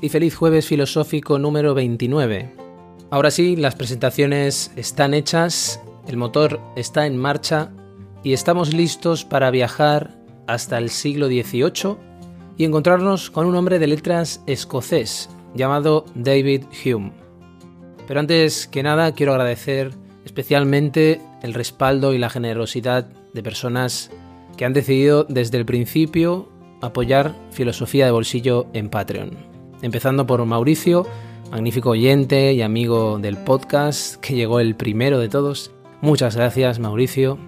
Y feliz jueves filosófico número 29. Ahora sí, las presentaciones están hechas, el motor está en marcha y estamos listos para viajar hasta el siglo XVIII y encontrarnos con un hombre de letras escocés llamado David Hume. Pero antes que nada quiero agradecer especialmente el respaldo y la generosidad de personas que han decidido desde el principio apoyar Filosofía de Bolsillo en Patreon. Empezando por Mauricio, magnífico oyente y amigo del podcast, que llegó el primero de todos. Muchas gracias, Mauricio.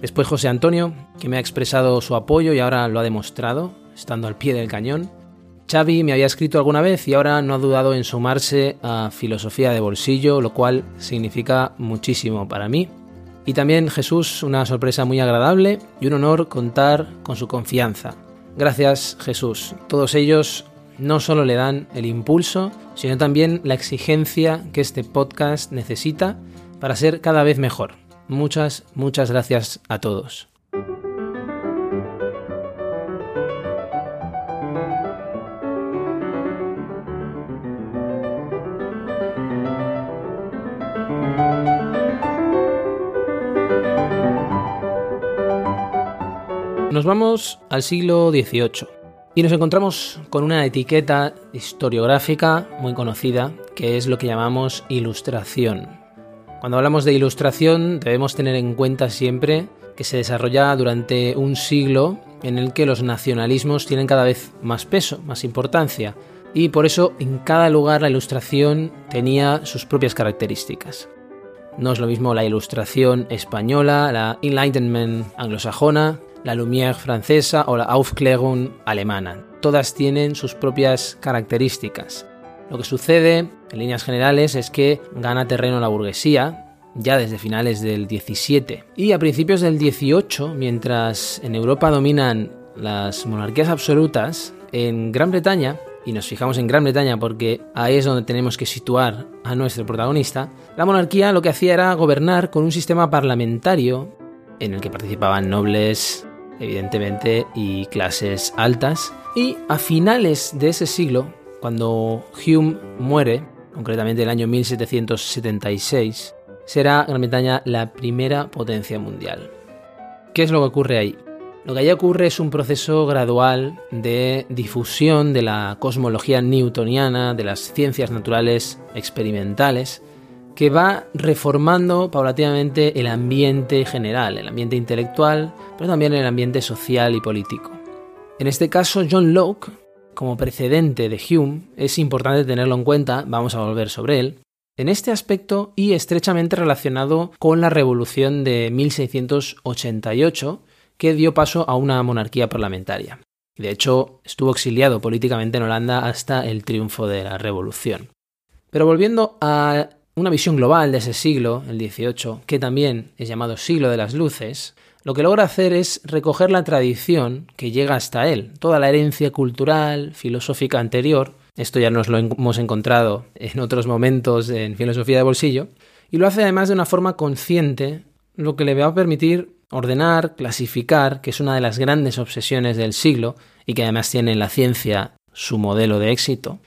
Después José Antonio, que me ha expresado su apoyo y ahora lo ha demostrado, estando al pie del cañón. Xavi me había escrito alguna vez y ahora no ha dudado en sumarse a Filosofía de Bolsillo, lo cual significa muchísimo para mí. Y también Jesús, una sorpresa muy agradable y un honor contar con su confianza. Gracias Jesús. Todos ellos no solo le dan el impulso, sino también la exigencia que este podcast necesita para ser cada vez mejor. Muchas, muchas gracias a todos. Nos vamos al siglo XVIII y nos encontramos con una etiqueta historiográfica muy conocida que es lo que llamamos ilustración. Cuando hablamos de ilustración debemos tener en cuenta siempre que se desarrolla durante un siglo en el que los nacionalismos tienen cada vez más peso, más importancia, y por eso en cada lugar la ilustración tenía sus propias características. No es lo mismo la ilustración española, la Enlightenment anglosajona, la Lumière francesa o la Aufklärung alemana. Todas tienen sus propias características. Lo que sucede, en líneas generales, es que gana terreno la burguesía, ya desde finales del 17 y a principios del 18, mientras en Europa dominan las monarquías absolutas, en Gran Bretaña, y nos fijamos en Gran Bretaña porque ahí es donde tenemos que situar a nuestro protagonista, la monarquía lo que hacía era gobernar con un sistema parlamentario en el que participaban nobles, evidentemente, y clases altas. Y a finales de ese siglo, cuando Hume muere, concretamente el año 1776, será Gran Bretaña la primera potencia mundial. ¿Qué es lo que ocurre ahí? Lo que allí ocurre es un proceso gradual de difusión de la cosmología newtoniana, de las ciencias naturales experimentales, que va reformando paulatinamente el ambiente general, el ambiente intelectual, pero también el ambiente social y político. En este caso, John Locke, como precedente de Hume, es importante tenerlo en cuenta, vamos a volver sobre él, en este aspecto y estrechamente relacionado con la revolución de 1688, que dio paso a una monarquía parlamentaria. De hecho, estuvo exiliado políticamente en Holanda hasta el triunfo de la revolución. Pero volviendo a una visión global de ese siglo, el XVIII, que también es llamado siglo de las luces, lo que logra hacer es recoger la tradición que llega hasta él, toda la herencia cultural, filosófica anterior, esto ya nos lo hemos encontrado en otros momentos en filosofía de bolsillo, y lo hace además de una forma consciente, lo que le va a permitir ordenar, clasificar, que es una de las grandes obsesiones del siglo y que además tiene en la ciencia su modelo de éxito,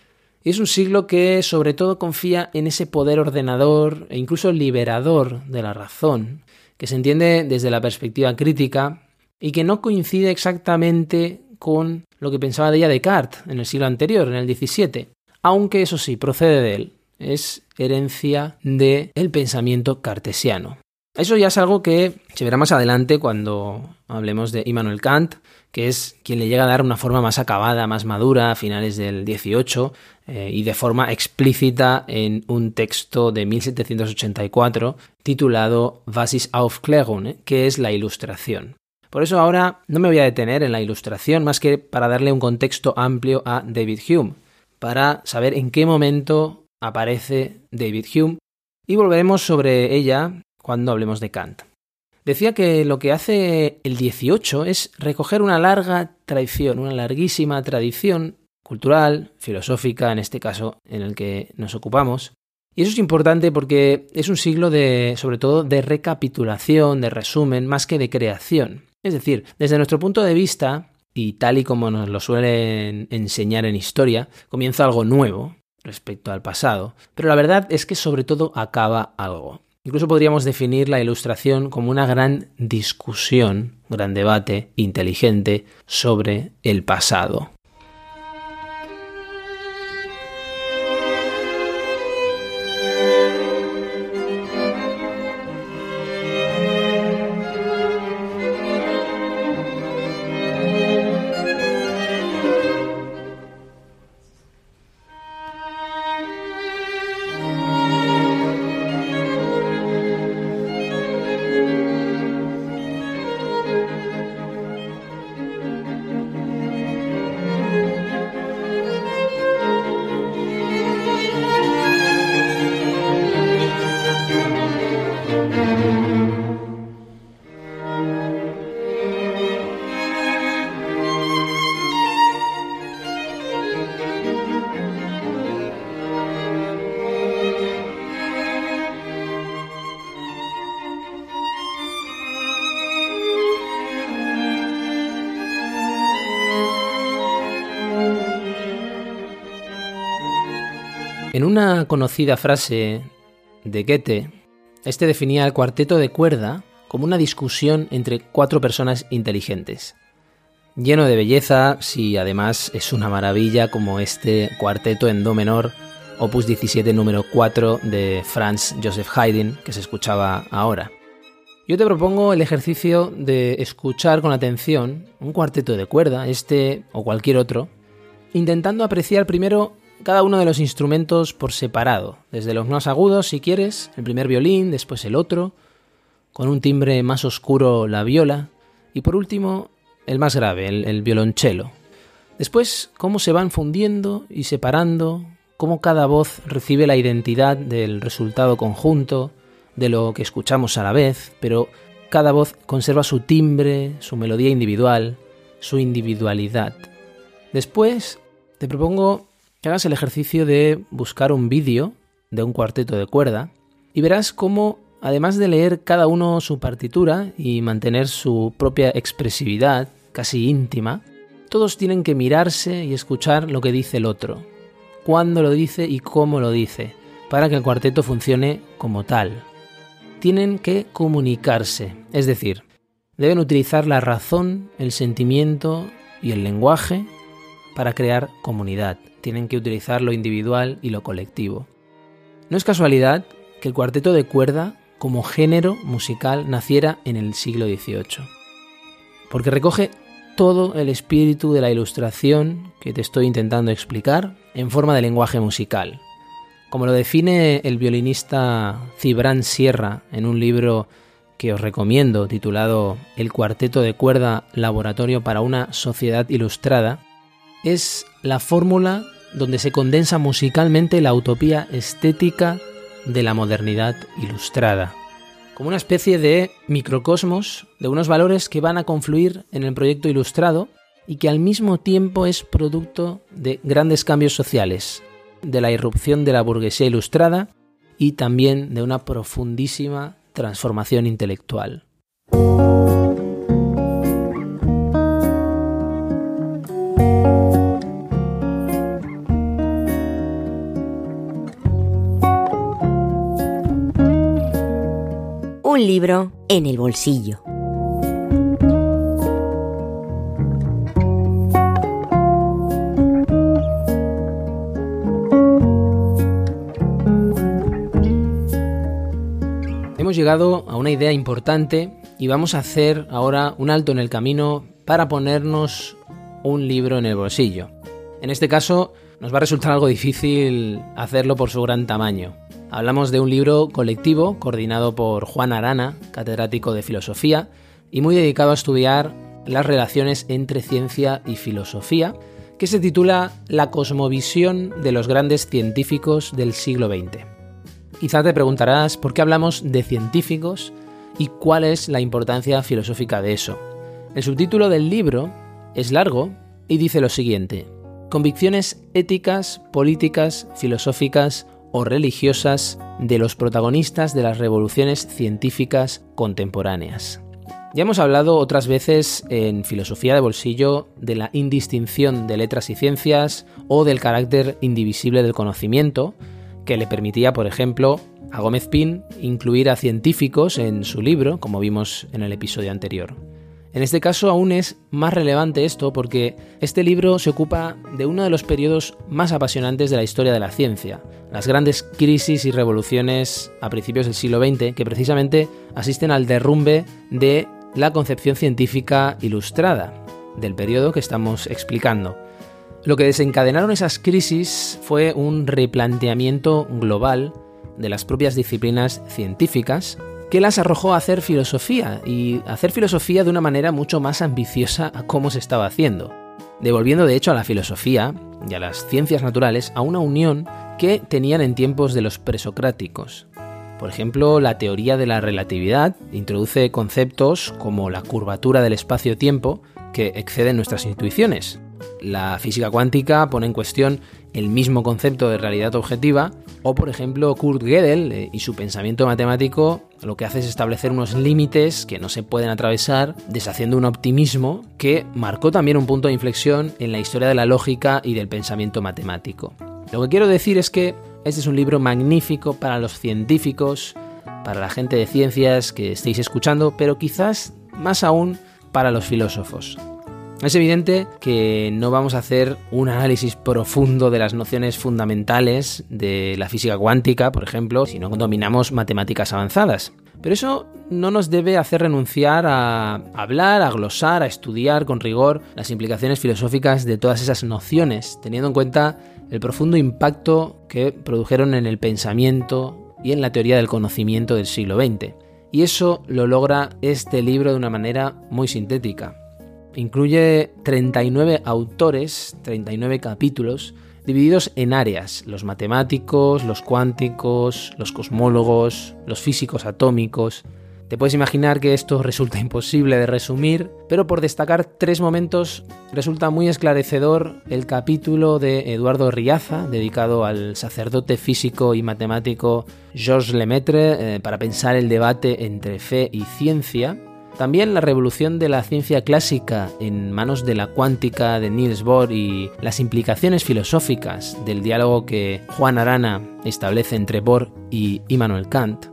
y es un siglo que sobre todo confía en ese poder ordenador e incluso liberador de la razón, que se entiende desde la perspectiva crítica y que no coincide exactamente con lo que pensaba de ella Descartes en el siglo anterior, en el XVII, aunque eso sí, procede de él, es herencia del pensamiento cartesiano. Eso ya es algo que se verá más adelante cuando hablemos de Immanuel Kant, que es quien le llega a dar una forma más acabada, más madura a finales del 18 eh, y de forma explícita en un texto de 1784 titulado Was ist Aufklärung, eh, que es la ilustración. Por eso ahora no me voy a detener en la ilustración más que para darle un contexto amplio a David Hume. para saber en qué momento aparece David Hume y volveremos sobre ella cuando hablemos de Kant. Decía que lo que hace el 18 es recoger una larga tradición, una larguísima tradición cultural, filosófica, en este caso en el que nos ocupamos. Y eso es importante porque es un siglo de, sobre todo, de recapitulación, de resumen, más que de creación. Es decir, desde nuestro punto de vista, y tal y como nos lo suelen enseñar en historia, comienza algo nuevo respecto al pasado, pero la verdad es que sobre todo acaba algo. Incluso podríamos definir la ilustración como una gran discusión, gran debate inteligente sobre el pasado. En una conocida frase de Goethe, este definía el cuarteto de cuerda como una discusión entre cuatro personas inteligentes. Lleno de belleza, si además es una maravilla como este cuarteto en do menor, opus 17 número 4 de Franz Joseph Haydn, que se escuchaba ahora. Yo te propongo el ejercicio de escuchar con atención un cuarteto de cuerda, este o cualquier otro, intentando apreciar primero cada uno de los instrumentos por separado, desde los más agudos si quieres, el primer violín, después el otro, con un timbre más oscuro la viola y por último el más grave, el, el violonchelo. Después cómo se van fundiendo y separando, cómo cada voz recibe la identidad del resultado conjunto, de lo que escuchamos a la vez, pero cada voz conserva su timbre, su melodía individual, su individualidad. Después te propongo que hagas el ejercicio de buscar un vídeo de un cuarteto de cuerda y verás cómo, además de leer cada uno su partitura y mantener su propia expresividad, casi íntima, todos tienen que mirarse y escuchar lo que dice el otro, cuándo lo dice y cómo lo dice, para que el cuarteto funcione como tal. Tienen que comunicarse, es decir, deben utilizar la razón, el sentimiento y el lenguaje para crear comunidad. Tienen que utilizar lo individual y lo colectivo. No es casualidad que el cuarteto de cuerda como género musical naciera en el siglo XVIII, porque recoge todo el espíritu de la ilustración que te estoy intentando explicar en forma de lenguaje musical. Como lo define el violinista Cibran Sierra en un libro que os recomiendo titulado El cuarteto de cuerda Laboratorio para una sociedad ilustrada, es la fórmula donde se condensa musicalmente la utopía estética de la modernidad ilustrada, como una especie de microcosmos de unos valores que van a confluir en el proyecto ilustrado y que al mismo tiempo es producto de grandes cambios sociales, de la irrupción de la burguesía ilustrada y también de una profundísima transformación intelectual. Un libro en el bolsillo. Hemos llegado a una idea importante y vamos a hacer ahora un alto en el camino para ponernos un libro en el bolsillo. En este caso nos va a resultar algo difícil hacerlo por su gran tamaño. Hablamos de un libro colectivo coordinado por Juan Arana, catedrático de filosofía, y muy dedicado a estudiar las relaciones entre ciencia y filosofía, que se titula La cosmovisión de los grandes científicos del siglo XX. Quizá te preguntarás por qué hablamos de científicos y cuál es la importancia filosófica de eso. El subtítulo del libro es largo y dice lo siguiente. Convicciones éticas, políticas, filosóficas o religiosas de los protagonistas de las revoluciones científicas contemporáneas. Ya hemos hablado otras veces en Filosofía de Bolsillo de la indistinción de letras y ciencias o del carácter indivisible del conocimiento, que le permitía, por ejemplo, a Gómez Pin incluir a científicos en su libro, como vimos en el episodio anterior. En este caso aún es más relevante esto porque este libro se ocupa de uno de los periodos más apasionantes de la historia de la ciencia, las grandes crisis y revoluciones a principios del siglo XX que precisamente asisten al derrumbe de la concepción científica ilustrada del periodo que estamos explicando. Lo que desencadenaron esas crisis fue un replanteamiento global de las propias disciplinas científicas que las arrojó a hacer filosofía y hacer filosofía de una manera mucho más ambiciosa a cómo se estaba haciendo, devolviendo de hecho a la filosofía y a las ciencias naturales a una unión que tenían en tiempos de los presocráticos. Por ejemplo, la teoría de la relatividad introduce conceptos como la curvatura del espacio-tiempo que exceden nuestras intuiciones. La física cuántica pone en cuestión el mismo concepto de realidad objetiva, o por ejemplo Kurt Gödel eh, y su pensamiento matemático lo que hace es establecer unos límites que no se pueden atravesar, deshaciendo un optimismo que marcó también un punto de inflexión en la historia de la lógica y del pensamiento matemático. Lo que quiero decir es que este es un libro magnífico para los científicos, para la gente de ciencias que estéis escuchando, pero quizás más aún para los filósofos. Es evidente que no vamos a hacer un análisis profundo de las nociones fundamentales de la física cuántica, por ejemplo, si no dominamos matemáticas avanzadas. Pero eso no nos debe hacer renunciar a hablar, a glosar, a estudiar con rigor las implicaciones filosóficas de todas esas nociones, teniendo en cuenta el profundo impacto que produjeron en el pensamiento y en la teoría del conocimiento del siglo XX. Y eso lo logra este libro de una manera muy sintética. Incluye 39 autores, 39 capítulos, divididos en áreas, los matemáticos, los cuánticos, los cosmólogos, los físicos atómicos. Te puedes imaginar que esto resulta imposible de resumir, pero por destacar tres momentos resulta muy esclarecedor el capítulo de Eduardo Riaza, dedicado al sacerdote físico y matemático Georges Lemaitre, eh, para pensar el debate entre fe y ciencia, también la revolución de la ciencia clásica en manos de la cuántica de Niels Bohr y las implicaciones filosóficas del diálogo que Juan Arana establece entre Bohr y Immanuel Kant.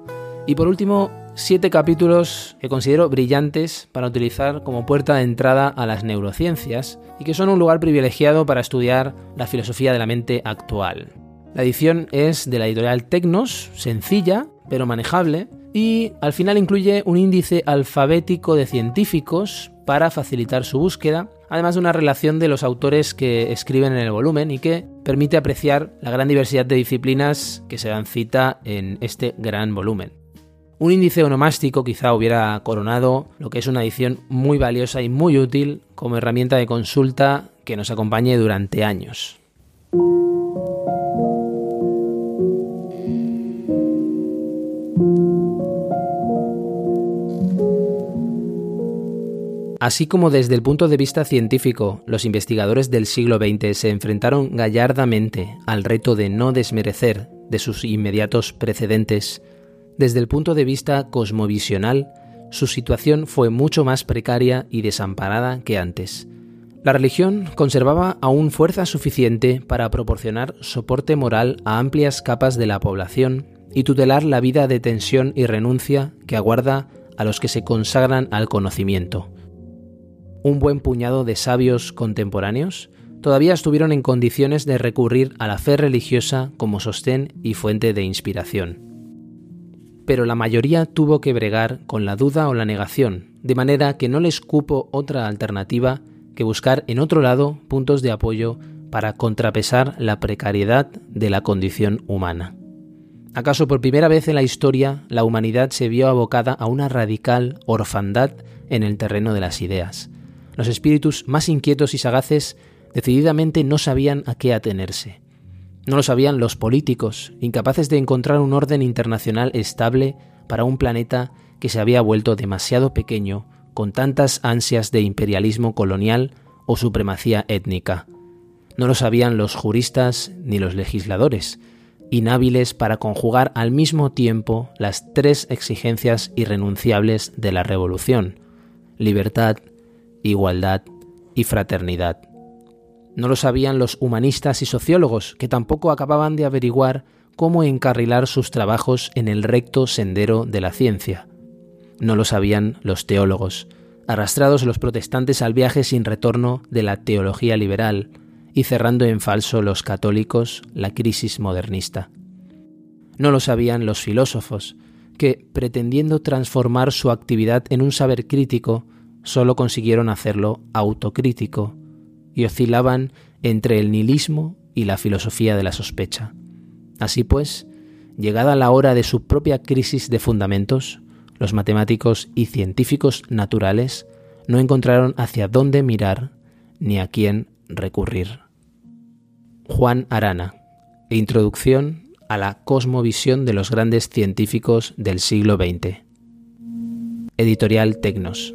Y por último, siete capítulos que considero brillantes para utilizar como puerta de entrada a las neurociencias y que son un lugar privilegiado para estudiar la filosofía de la mente actual. La edición es de la editorial Tecnos, sencilla pero manejable, y al final incluye un índice alfabético de científicos para facilitar su búsqueda, además de una relación de los autores que escriben en el volumen y que permite apreciar la gran diversidad de disciplinas que se dan cita en este gran volumen. Un índice onomástico quizá hubiera coronado lo que es una edición muy valiosa y muy útil como herramienta de consulta que nos acompañe durante años. Así como desde el punto de vista científico, los investigadores del siglo XX se enfrentaron gallardamente al reto de no desmerecer de sus inmediatos precedentes, desde el punto de vista cosmovisional, su situación fue mucho más precaria y desamparada que antes. La religión conservaba aún fuerza suficiente para proporcionar soporte moral a amplias capas de la población y tutelar la vida de tensión y renuncia que aguarda a los que se consagran al conocimiento un buen puñado de sabios contemporáneos todavía estuvieron en condiciones de recurrir a la fe religiosa como sostén y fuente de inspiración. Pero la mayoría tuvo que bregar con la duda o la negación, de manera que no les cupo otra alternativa que buscar en otro lado puntos de apoyo para contrapesar la precariedad de la condición humana. ¿Acaso por primera vez en la historia la humanidad se vio abocada a una radical orfandad en el terreno de las ideas? Los espíritus más inquietos y sagaces Decididamente no sabían a qué atenerse. No lo sabían los políticos, incapaces de encontrar un orden internacional estable para un planeta que se había vuelto demasiado pequeño con tantas ansias de imperialismo colonial o supremacía étnica. No lo sabían los juristas ni los legisladores, inhábiles para conjugar al mismo tiempo las tres exigencias irrenunciables de la revolución, libertad, igualdad y fraternidad. No lo sabían los humanistas y sociólogos, que tampoco acababan de averiguar cómo encarrilar sus trabajos en el recto sendero de la ciencia. No lo sabían los teólogos, arrastrados los protestantes al viaje sin retorno de la teología liberal y cerrando en falso los católicos la crisis modernista. No lo sabían los filósofos, que, pretendiendo transformar su actividad en un saber crítico, solo consiguieron hacerlo autocrítico y oscilaban entre el nihilismo y la filosofía de la sospecha. Así pues, llegada la hora de su propia crisis de fundamentos, los matemáticos y científicos naturales no encontraron hacia dónde mirar ni a quién recurrir. Juan Arana, Introducción a la cosmovisión de los grandes científicos del siglo XX. Editorial Tecnos.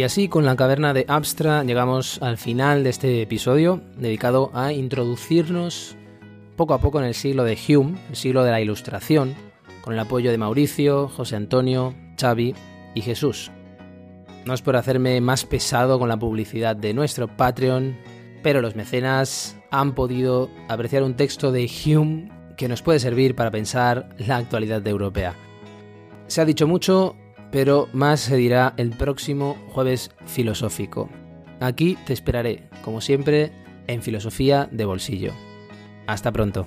Y así con la caverna de Abstra llegamos al final de este episodio dedicado a introducirnos poco a poco en el siglo de Hume, el siglo de la Ilustración, con el apoyo de Mauricio, José Antonio, Xavi y Jesús. No es por hacerme más pesado con la publicidad de nuestro Patreon, pero los mecenas han podido apreciar un texto de Hume que nos puede servir para pensar la actualidad europea. Se ha dicho mucho, pero más se dirá el próximo jueves filosófico. Aquí te esperaré, como siempre, en Filosofía de Bolsillo. Hasta pronto.